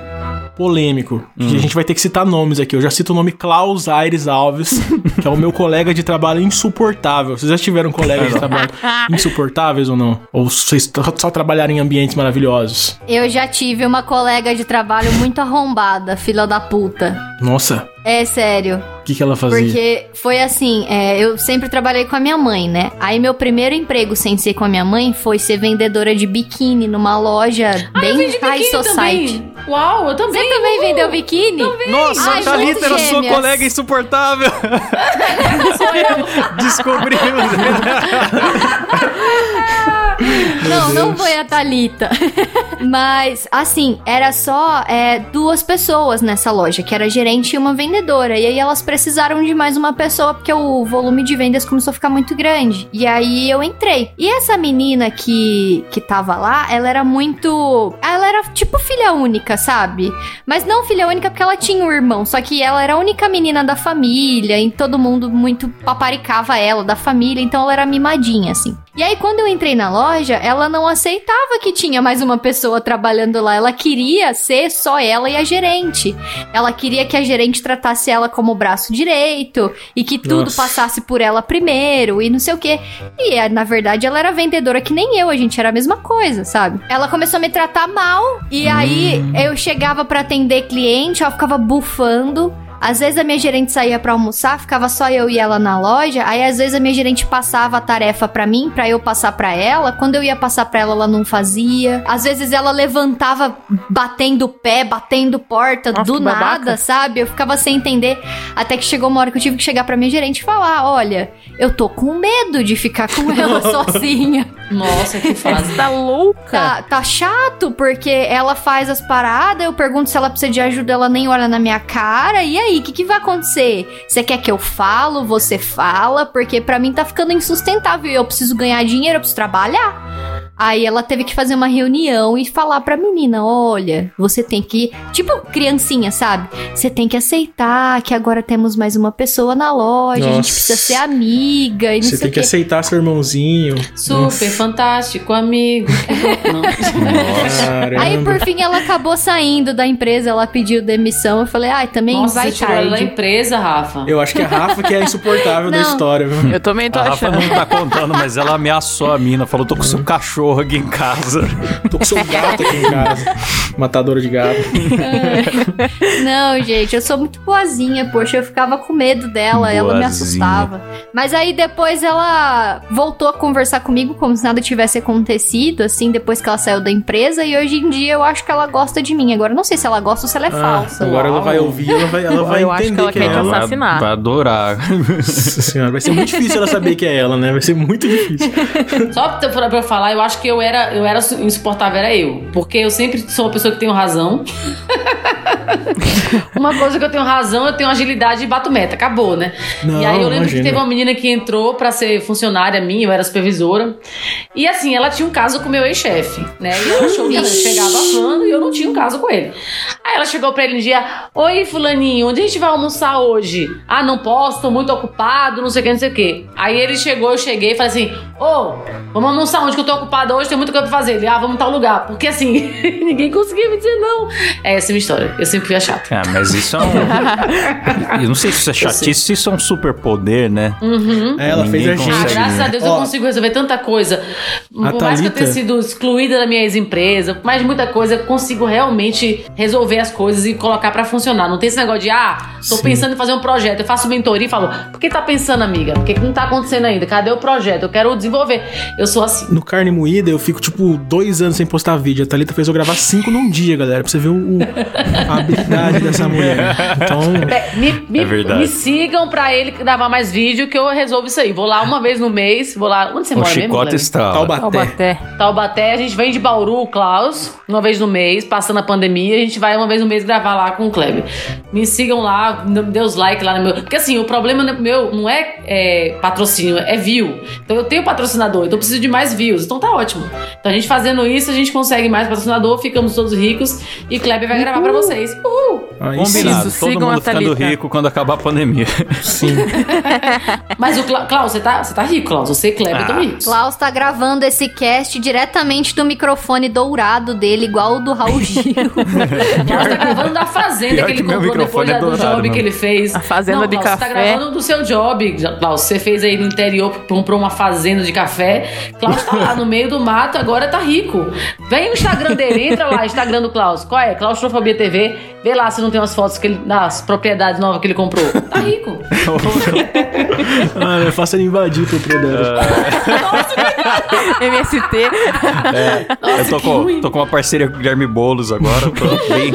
polêmico. Hum. Que a gente vai ter que citar nomes aqui. Eu já cito o nome Klaus Aires Alves, que é o meu colega de trabalho insuportável. Vocês já tiveram colegas de trabalho insuportáveis ou não? Ou vocês só- só trabalharam em ambientes maravilhosos? Eu já tive uma colega de trabalho muito arrombada, filha da puta. Nossa, É sério. O que, que ela fazia? Porque foi assim, é, eu sempre trabalhei com a minha mãe, né? Aí meu primeiro emprego sem ser com a minha mãe foi ser vendedora de biquíni numa loja Ah, eu bem vendi high society. também. Uau, eu também. Você também vendeu biquíni? Nossa, Ai, a Thalita era sua colega insuportável. Sou eu. Descobrimos. Não, não foi a Thalita. Mas, assim, era só é, duas pessoas nessa loja, que era gerente e uma vendedora. E aí elas precisaram de mais uma pessoa, porque o volume de vendas começou a ficar muito grande. E aí eu entrei. E essa menina que, que tava lá, ela era muito. Ela era tipo filha única, sabe? Mas não filha única porque ela tinha um irmão. Só que ela era a única menina da família. E todo mundo muito paparicava ela, da família. Então ela era mimadinha, assim. E aí, quando eu entrei na loja, ela não aceitava que tinha mais uma pessoa trabalhando lá. Ela queria ser só ela e a gerente. Ela queria que a gerente tratasse ela como o braço direito e que tudo Nossa. passasse por ela primeiro e não sei o quê. E eh, na verdade ela era vendedora que nem eu, a gente era a mesma coisa, sabe? Ela começou a me tratar mal e aí eu chegava pra atender cliente, ela ficava bufando. Às vezes a minha gerente saía pra almoçar, ficava só eu e ela na loja. Aí às vezes a minha gerente passava a tarefa pra mim, pra eu passar pra ela. Quando eu ia passar pra ela, ela não fazia. Às vezes ela levantava batendo pé, batendo porta Nossa, do que babaca. nada, sabe? Eu ficava sem entender. Até que chegou uma hora que eu tive que chegar pra minha gerente e falar: "Olha, eu tô com medo de ficar com ela sozinha. Nossa, que frase. Você tá louca? Tá, tá chato porque ela faz as paradas, eu pergunto se ela precisa de ajuda, ela nem olha na minha cara. E aí, o que, que vai acontecer? Você quer que eu falo? Você fala? Porque pra mim tá ficando insustentável. Eu preciso ganhar dinheiro, eu preciso trabalhar. Aí ela teve que fazer uma reunião e falar pra menina: olha, você tem que. Tipo, criancinha, sabe? Você tem que aceitar que agora temos mais uma pessoa na loja, a gente Nossa. precisa ser amiga e não Você sei tem que aceitar seu irmãozinho. Super fantástico, amigo. Aí, por fim, ela acabou saindo da empresa, ela pediu demissão. Eu falei, ai, também Nossa, vai tirou ela da empresa, Rafa. Eu acho que é a Rafa que é insuportável da história, viu? Eu também tô A Rafa achando. não tá contando, mas ela ameaçou a mina. Falou, tô com seu cachorro aqui em casa. Tô com seu gato aqui em casa. Matadora de gato. Não, gente, eu sou muito boazinha, poxa, eu ficava com medo dela, ela me Boazinha. assustava. Mas aí depois ela voltou a conversar comigo como se nada tivesse acontecido, assim, depois que ela saiu da empresa. E hoje em dia eu acho que ela gosta de mim. Agora eu não sei se ela gosta ou se ela é Ah, falsa. agora ela vai ouvir, ela vai, ela vai Eu acho que entender ela que, quer é te ela. assassinar. Vai adorar. Nossa senhora, vai ser muito difícil ela saber que é ela, né? Vai ser muito difícil. Só pra, pra falar, eu acho que eu era, eu era su- insuportável, era eu. Porque eu sempre sou uma pessoa que tenho razão. uma coisa que eu tenho razão, eu tenho agilidade e bato meta. Acabou, né? Não, e aí eu lembro imagina. que teve uma menina que entrou pra ser funcionária minha, eu era supervisora. E assim, ela tinha um caso com o meu ex-chefe, né? E ela achou que ela chegava falando e eu não tinha um caso com ele. Aí ela chegou pra ele um dia: Oi, Fulaninho, onde a gente vai almoçar hoje? Ah, não posso, tô muito ocupado, não sei o que, não sei o que. Aí ele chegou, eu cheguei e falei assim: Ô, vamos almoçar onde que eu tô ocupado hoje, tem muita coisa pra fazer. Ele, ah, vamos em tal lugar. Porque assim, ninguém conseguia me dizer não. É essa a minha história. Eu sempre fui a chata. Ah, mas isso é um. Eu não sei se isso é chatice, se isso é um superpoder, né? É, ela fez a Ninguém gente. Ah, consegue, graças né? a Deus eu consigo resolver tanta coisa. A Por mais que eu Thalita- tenha sido excluída da minha ex-empresa, mais muita coisa, eu consigo realmente resolver as coisas e colocar pra funcionar. Não tem esse negócio de, ah, tô Sim. pensando em fazer um projeto. Eu faço mentoria e falo, por que tá pensando, amiga? Por que, que não tá acontecendo ainda? Cadê o projeto? Eu quero desenvolver. Eu sou assim. No carne moída, eu fico, tipo, dois anos sem postar vídeo. A Thalita fez eu gravar cinco num dia, galera. Pra você ver o, o- a habilidade dessa mulher. Então, É, me, me- É verdade. me sigam pra ele gravar mais vídeo que eu resolvo isso aí. Vou lá uma vez no mês, vou lá. Onde você O mora mesmo? chicote estrala. Taubaté. Taubaté. Taubaté, a gente vem de Bauru, o Klaus, uma vez no mês, passando a pandemia, a gente vai uma vez no mês gravar lá com o Kleber. Me sigam lá, dê os like lá no meu. Porque assim, o problema meu não é, é patrocínio, é view. Então eu tenho patrocinador, então eu preciso de mais views. Então tá ótimo. Então a gente fazendo isso, a gente consegue mais patrocinador, ficamos todos ricos e Kleber vai gravar pra vocês. Uhul! aí sim. Combinado, Isso, todo mundo ficando rico quando acabar a pandemia. sim. Mas o Cla- Klaus, você tá, você tá rico, Klaus. Você e Kleber Ah. estão ricos. Klaus tá gravando esse cast diretamente do microfone dourado dele, igual o do Raul Gil. Klaus tá gravando da fazenda Pior que ele que comprou depois microfone é do dourado job que ele fez. A fazenda Não, de Klaus, Você tá café. gravando do seu job, Klaus. Você fez aí no interior, comprou uma fazenda de café. Klaus tá lá no meio do mato, agora tá rico. Vem o Instagram dele, entra lá, Instagram do Klaus. Qual é? Claustrofobia TV. Vê lá se não tem umas fotos que ele, das propriedades novas que ele comprou. Tá rico. Ah, eu faço ele invadir propriedade. MST. É, eu tô com, ruim. tô com uma parceria com o Guilherme Boulos agora, tô bem.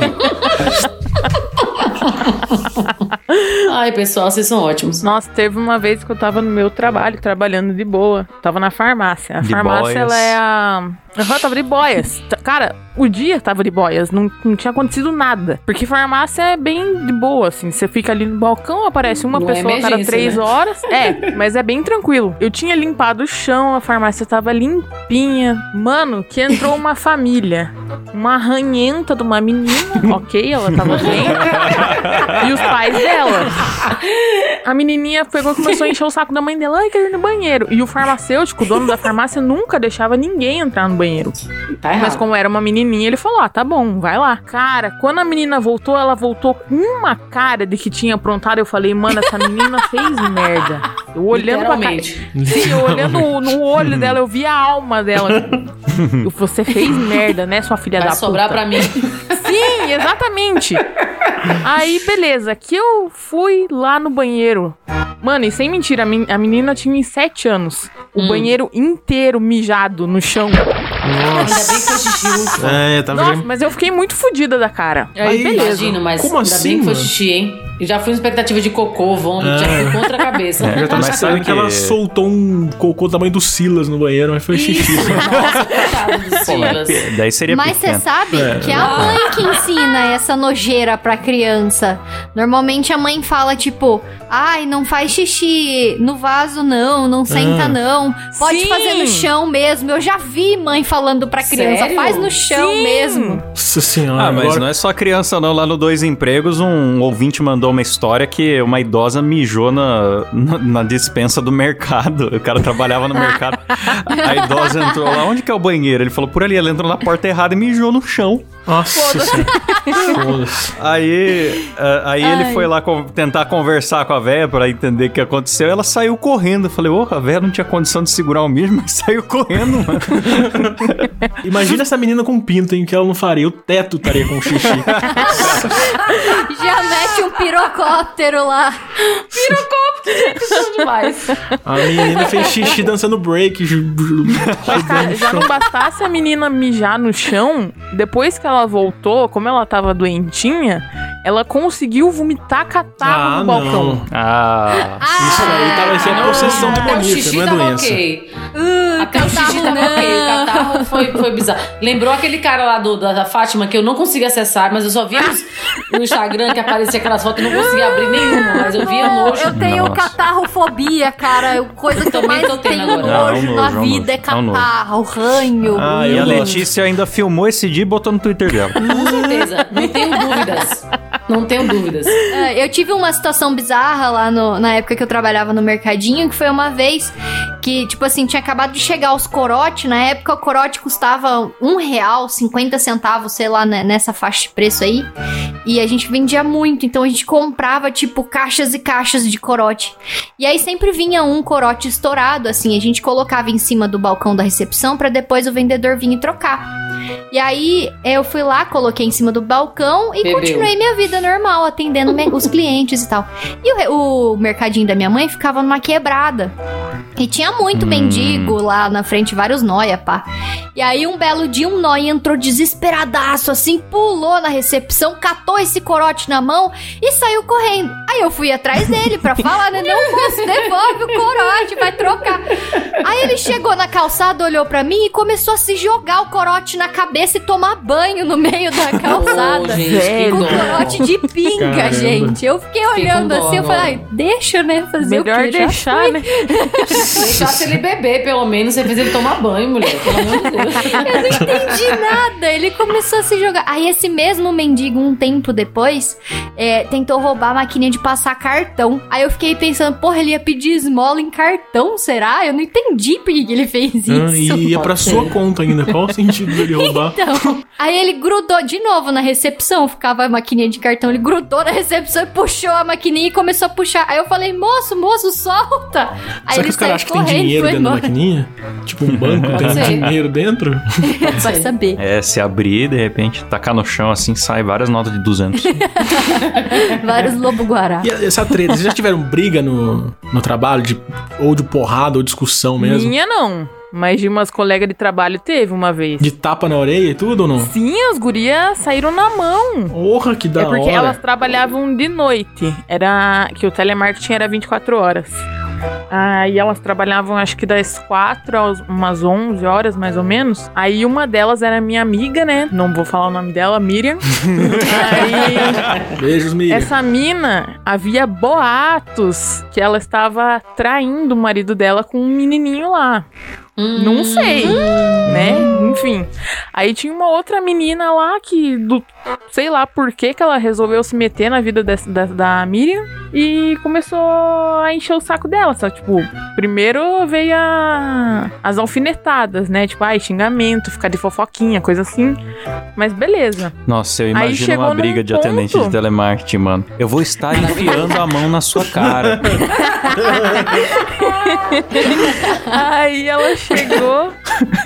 Ai, pessoal, vocês são ótimos. Nossa, teve uma vez que eu tava no meu trabalho, trabalhando de boa. Tava na farmácia. A De farmácia, boias. ela é a. Eu tava de boias. Cara, o dia tava de boias, não, não tinha acontecido nada. Porque farmácia é bem de boa, assim. Você fica ali no balcão, aparece uma Não é pessoa a cada emergência, três né? horas. É, mas é bem tranquilo. Eu tinha limpado o chão, a farmácia tava limpinha. Mano, que entrou uma família. Uma ranhenta de uma menina. ok, ela tava bem. e os pais dela. A menininha pegou e começou a encher o saco da mãe dela. Ai, quero ir no banheiro. E o farmacêutico, o dono da farmácia, nunca deixava ninguém entrar no banheiro. Tá. Mas como era uma menininha, ele falou: ah, tá bom, vai lá. Cara, quando a menina voltou, ela voltou com uma cara de que tinha aprontado. Eu falei, mano, essa menina fez merda. Eu olhando pra cara. Sim, eu olhando no olho dela, eu vi a alma dela. Eu, Você fez merda, né, sua filha Vai da sobrar puta? pra mim. Sim, exatamente. Aí, beleza, que eu fui lá no banheiro. Mano, e sem mentira, a men- a menina tinha uns 7 anos. O Hum. banheiro inteiro mijado no chão. Ainda bem que foi xixi. ufa. É, tava Nossa, já... mas eu fiquei muito fodida da cara. Aí, Aí, beleza. Imagino, mas Como ainda assim, bem que foi mano? xixi, hein? E já fui em expectativa de cocô, vômito, já fui contra a cabeça. É, tava esperando sabe que ela soltou um cocô do tamanho do Silas no banheiro, mas foi xixi. Nossa, coitado Pô, mas Silas. daí seria Mas você sabe É. que é a mãe que ensina essa nojeira pra criança. Normalmente a mãe fala, tipo, ai, não faz xixi no vaso, não, não senta, Ah. não. Pode Sim. fazer no chão mesmo. Eu já vi mãe falando pra criança, Sério? faz no chão Sim. mesmo. Nossa senhora. Ah, mas agora... não é só criança não. Lá no Dois Empregos, um ouvinte mandou uma história que uma idosa mijou na, na, na dispensa do mercado. O cara trabalhava no mercado. A idosa entrou lá, onde que é o banheiro? Ele falou, por ali. Ela entrou na porta errada e mijou no chão. Nossa senhora. Foda-se. Aí, aí ele foi lá tentar conversar com a véia pra entender o que aconteceu. Ela saiu correndo. Eu falei, ô, a véia não tinha condição de segurar o mijo, mas saiu correndo, mano. Imagina essa menina com pinto, hein, que ela não faria. O teto estaria com xixi. Já mete um pirocóptero lá. Isso demais. A menina fez xixi dançando break. Cara, já não bastasse a menina mijar no chão, depois que ela voltou, como ela tava doentinha, ela conseguiu vomitar catarro Ah, no balcão. não. Ah, Isso aí tava sendo possessão Até o demoníaca, xixi não é doença. ok. Uh, Até o xixi tava catarro ok. O não. catarro foi, foi bizarro. Lembrou aquele cara lá do, da, da Fátima que eu não consegui acessar, mas eu só nos- no Instagram que aparecia aquelas fotos e não conseguia abrir nenhuma, mas eu via Não, nojo. eu tenho Nossa. catarrofobia, cara. Coisa que eu também mais tenho agora. nojo Não, é um na nojo, é um vida é nojo, é nojo. catarro, ranho. Ah, e a. Letícia ainda filmou esse dia e botou no Twitter dela. Com certeza. Não tenho dúvidas. Não tenho dúvidas. É, Eu tive uma situação bizarra lá no- na época que eu trabalhava no mercadinho, que foi uma vez que, tipo assim, tinha acabado de chegar os corote. Na época, o corote custava um real, 50 centavos, sei lá, né, nessa faixa de preço aí. E a gente vendia muito, então a gente comprava, tipo, caixas e caixas de corote. E aí sempre vinha um corote estourado, assim, a gente colocava em cima do balcão da recepção pra depois o vendedor vir e trocar. E aí eu fui lá, coloquei em cima do balcão e Bebeu. continuei minha vida normal, atendendo os clientes e tal. E o, o mercadinho da minha mãe ficava numa quebrada. E tinha muito Hum. mendigo lá na frente, vários nóia, pá. E aí um belo dia um nóia entrou desesperadaço, assim, pulou na recepção, catou esse corote na mão e saiu correndo. Aí eu fui atrás dele pra falar, né? Não, moço, devolve o corote, vai trocar. Aí ele chegou na calçada, olhou pra mim e começou a se jogar o corote na cabeça e tomar banho no meio da calçada. Ô, gente, com dó. corote de pinga, Caramba. gente. Eu fiquei olhando assim, eu falei, ai, deixa, né? Fazer Melhor o quê? Deixar, né? Deixasse ele beber, pelo menos. Você fez ele tomar banho, mulher. Pelo amor de Deus. Eu não entendi nada. Ele começou a se jogar. Aí esse mesmo mendigo, um tempo depois, é, tentou roubar a maquininha de passar cartão. Aí eu fiquei pensando, porra, ele ia pedir esmola em cartão, será? Eu não entendi por que ele fez isso. Ah, e ia pra sua conta ainda. Qual o sentido dele roubar? Então, aí ele grudou de novo na recepção, ficava a maquininha de cartão, ele grudou na recepção e puxou a maquininha e começou a puxar. Aí eu falei, moço, moço, solta! Aí Será ele que os caras saiu acham que tem correndo, dinheiro dentro da embora. maquininha? Tipo um banco tem ser. dinheiro dentro? Vai saber. É, se abrir, de repente, tacar no chão assim, sai várias notas de 200. Vários lobo-guará. E essa treta, vocês já tiveram briga no, no trabalho? De, ou de porrada ou discussão mesmo? Minha não. Mas de umas colegas de trabalho teve uma vez. De tapa na orelha e tudo ou não? Sim, as gurias saíram na mão. Porra, que da é porque hora. elas trabalhavam de noite. Era que o telemarketing era 24 horas. Aí elas trabalhavam acho que das 4 às umas 11 horas mais ou menos. Aí uma delas era minha amiga, né? Não vou falar o nome dela, Miriam. Aí Beijos, Miriam. essa mina havia boatos que ela estava traindo o marido dela com um menininho lá. Não sei, né? Enfim. Aí tinha uma outra menina lá que, do, sei lá por que que ela resolveu se meter na vida dessa- da, da Miriam. e começou a encher o saco dela. Só, tipo, primeiro veio a... as alfinetadas, né? Tipo, ai, xingamento, ficar de fofoquinha, coisa assim. Mas beleza. Nossa, eu imagino uma briga de atendente ponto- de telemarketing, mano. Eu vou estar enfiando a mão na sua cara. Aí ela chegou.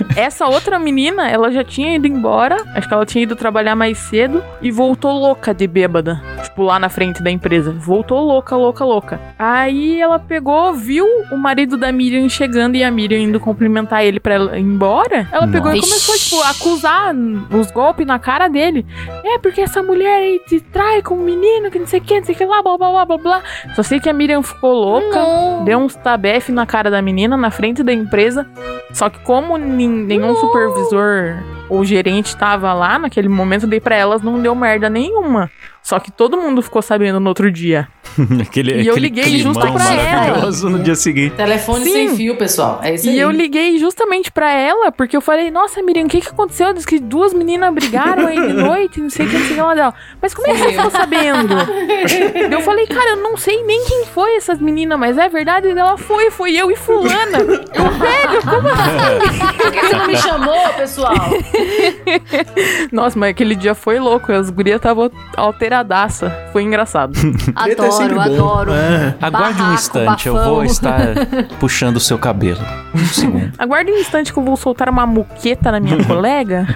Essa outra menina, ela já tinha ido embora. Acho que ela tinha ido trabalhar mais cedo. E voltou louca de bêbada. Tipo, lá na frente da empresa. Voltou louca, louca, louca. Aí ela pegou, viu o marido da Miriam chegando e a Miriam indo cumprimentar ele pra ela ir embora. Ela pegou e Nossa. começou, tipo, a acusar os golpes na cara dele. É, porque essa mulher aí te trai com um menino, que não sei o que, não sei o que lá, blá blá blá blá blá. Só sei que a Miriam ficou louca. Não. Deu uns tabef na cara da menina na frente da empresa. Só que como nin- nenhum supervisor ou gerente tava lá naquele momento, dei pra elas, não deu merda nenhuma. Só que todo mundo ficou sabendo no outro dia. aquele, E eu liguei justo pra ela. no dia seguinte. Telefone Sim. sem fio, pessoal. É isso aí. E eu liguei justamente pra ela, porque eu falei, nossa, Miriam, o que que aconteceu? Diz que duas meninas brigaram aí de noite, não sei o que, não sei o que lá dela. Mas como é que você ficou sabendo? eu falei, cara, eu não sei nem quem foi essas meninas, mas é verdade? E ela foi, foi eu e fulana. Eu, velho, como assim? Por que você não me chamou, pessoal? Nossa, mas aquele dia foi louco, as gurias estavam alteradaça. Foi engraçado. É Adoro, bom. adoro. É. Aguarde um Barraco, instante, eu bafão. vou estar puxando o seu cabelo. Um segundo. Aguarde um instante que eu vou soltar uma muqueta na minha colega.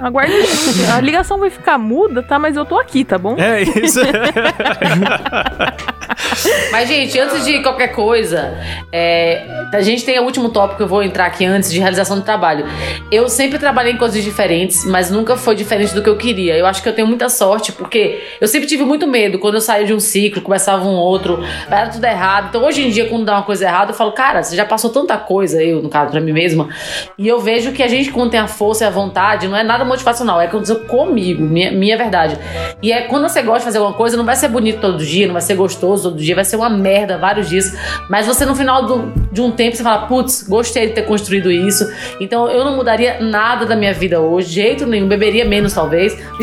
Aguarde um instante. A ligação vai ficar muda, tá? Mas eu tô aqui, tá bom? É isso. Mas, gente, antes de qualquer coisa, é, a gente tem o último tópico que eu vou entrar aqui antes de realização do trabalho. Eu sempre trabalhei em coisas diferentes, mas nunca foi diferente do que eu queria. Eu acho que eu tenho muita sorte, porque eu sempre tive muito medo. Quando eu saía de um ciclo, começava um outro, era tudo errado. Então, hoje em dia, quando dá uma coisa errada, eu falo, cara, você já passou tanta coisa, eu, no caso, pra mim mesma. E eu vejo que a gente, quando tem a força e a vontade, não é nada motivacional, é aconteceu comigo, minha, minha verdade. E é quando você gosta de fazer alguma coisa, não vai ser bonito todo dia, não vai ser gostoso todo dia, vai ser uma merda vários dias. Mas você, no final do- de um tempo, você fala, putz, gostei de ter construído isso. Então eu não mudaria nada da minha vida hoje, de jeito nenhum, beberia menos, talvez.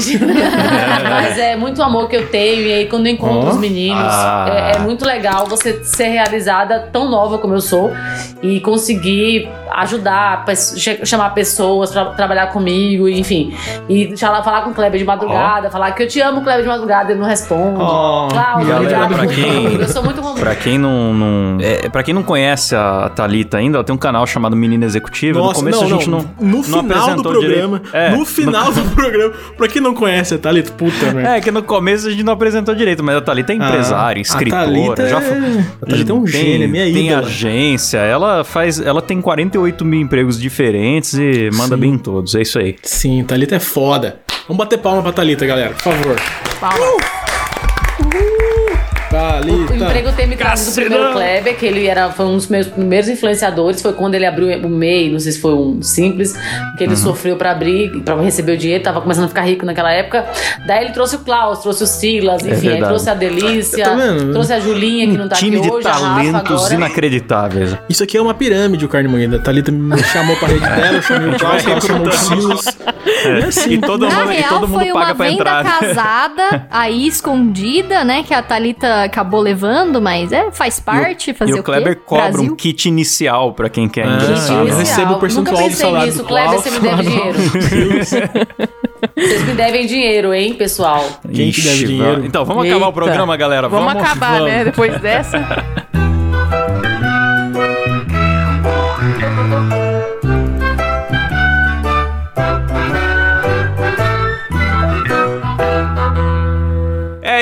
Mas é muito amor que eu tenho, e aí quando eu encontro Ó. os meninos, Ah. é, é muito legal você ser realizada tão nova como eu sou e conseguir ajudar, chamar pessoas pra trabalhar comigo, enfim. E falar, falar com o Kleber de madrugada, falar que eu te amo, Kleber de madrugada, ele não responde. Oh, Cláudio, galera, obrigada pra quem-. Eu sou muito. Pra quem não, não é, para quem não conhece a Thalita ainda, ela tem um canal chamado Menina Executiva. no Nossa, começo não, a gente não, no não final do programa. É, no final do programa, pra quem não conhece a Thalita, puta, merda. É, que no começo a gente não apresentou direito, mas a Thalita é empresária, Ah, escritora, A Thalita, já é... foi. a Thalita é um tem, gênio, é minha Tem ídola. agência, ela faz. Ela tem 48 mil empregos diferentes e manda Sim. bem em todos. É isso aí. Sim, Thalita é foda. Vamos bater palma pra Thalita, galera, por favor. Palma. O Thalita. emprego ter me trazido o primeiro Kleber, que ele era, foi um dos meus primeiros influenciadores, foi quando ele abriu o MEI, não sei se foi um simples, que Uhum. ele sofreu pra abrir, pra receber o dinheiro, tava começando a ficar rico naquela época. Daí ele trouxe o Klaus, trouxe o Silas, enfim, aí É trouxe a Delícia, Tá trouxe a Julinha, que não tá Um time aqui de hoje, talentos inacreditáveis. Isso aqui é uma pirâmide, o carne moída. A Thalita me chamou pra rede dela, eu chamei o Klaus, ela chamou o Silas. É assim. E todo Na mundo, e real, todo mundo foi uma paga pra venda entrar. né? casada, aí escondida, né? Que a Thalita acabou levando, mas é, faz parte, fazer E o, o Kleber quê? cobra Brasil. um kit inicial pra quem quer Ah, ingressar. eu né? recebo o percentual do salário nisso, do Kleber, Klaus. você me deve dinheiro. Vocês me devem dinheiro, hein, pessoal? Quem que deve Ixi, dinheiro? Então, vamos Eita. acabar o programa, galera. Vamos, acabar, vamos. né? Depois dessa.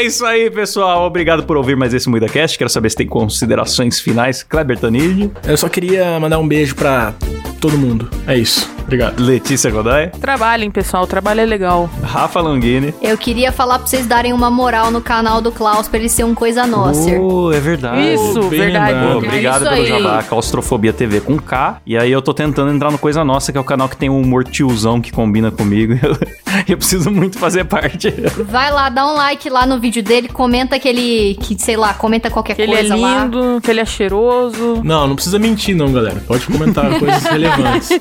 isso aí, pessoal. Obrigado por ouvir mais esse MuidaCast. Quero saber se tem considerações finais. Kleber Tanid, Eu só queria mandar um beijo pra todo mundo. É isso. Obrigado. Letícia Godoy, Trabalhem, pessoal. O trabalho é legal. Rafa Longini. Eu queria falar pra vocês darem uma moral no canal do Klaus pra ele ser um coisa nossa. Oh, é verdade. Isso, bem verdade. lembrado. Pô, obrigado É pelo isso aí. jabá, Claustrofobia TV com K. E aí eu tô tentando entrar no Coisa Nossa, que é o canal que tem um humor tiozão que combina comigo. Eu, eu preciso muito fazer parte. Vai lá, dá um like lá no vídeo dele, comenta que ele, que sei lá, comenta qualquer Que ele é coisa lá. lindo, que ele é cheiroso. Não, não precisa mentir não, galera. Pode comentar coisas relevantes.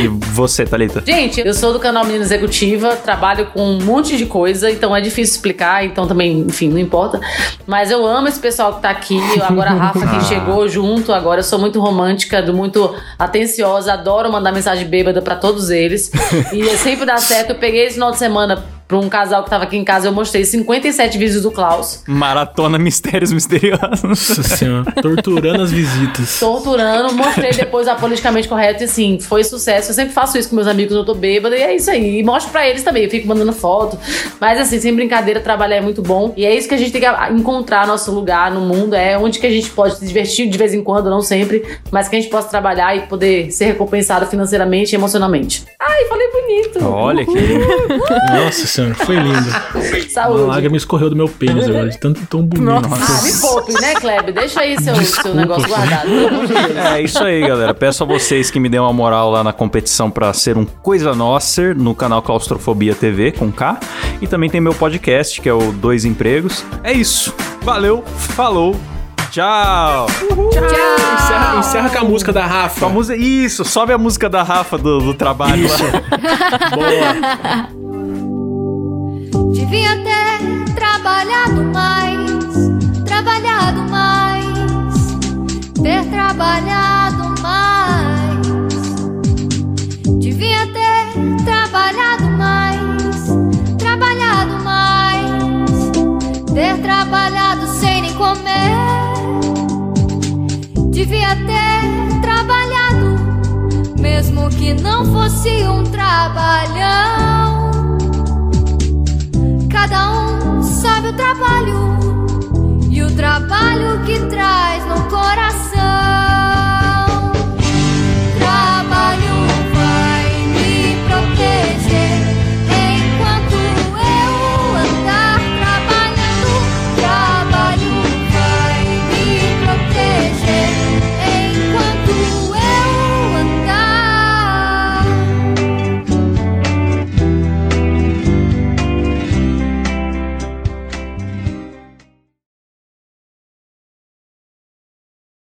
E você, Thalita? Gente, eu sou do canal Menina Executiva, trabalho com um monte de coisa, então é difícil explicar, então também, enfim, não importa. Mas eu amo esse pessoal que tá aqui, agora a Rafa que chegou junto, agora eu sou muito romântica, do muito atenciosa, adoro mandar mensagem bêbada pra todos eles. E sempre dá certo. Eu peguei esse final de semana pra um casal que tava aqui em casa, eu mostrei 57 vídeos do Klaus. Maratona Mistérios Misteriosos. Nossa senhora. Torturando as visitas. torturando, mostrei depois a politicamente correto e assim, foi sucesso. Eu sempre faço isso com meus amigos, eu tô bêbada e é isso aí. E mostro pra eles também, eu fico mandando foto. Mas assim, sem brincadeira, trabalhar é muito bom. E é isso que a gente tem que encontrar nosso lugar no mundo, é onde que a gente pode se divertir de vez em quando, não sempre, mas que a gente possa trabalhar e poder ser recompensado financeiramente e emocionalmente. Ai, falei bonito. Olha que lindo. Nossa senhora, foi lindo. Uma Saúde. lágrima escorreu do meu pênis agora, de tanto tão bonito. Ah, me poupe, né, Kleber? Deixa aí seu, seu Desculpa. negócio guardado. É isso aí, galera. Peço a vocês que me dêem uma moral lá na competição pra ser um Coisa Nossa no canal Claustrofobia TV com K. E também tem meu podcast, que é o Dois Empregos. É isso. Valeu, falou, tchau. Encerra, encerra com a música da Rafa. Com a música, isso, sobe a música da Rafa do, do trabalho Isso. lá. Boa. Devia ter trabalhado mais, trabalhado mais, ter trabalhado mais. Devia ter trabalhado mais, trabalhado mais, ter trabalhado sem nem comer. Devia ter trabalhado, mesmo que não fosse um trabalhão. Cada um sabe o trabalho e o trabalho que traz no coração.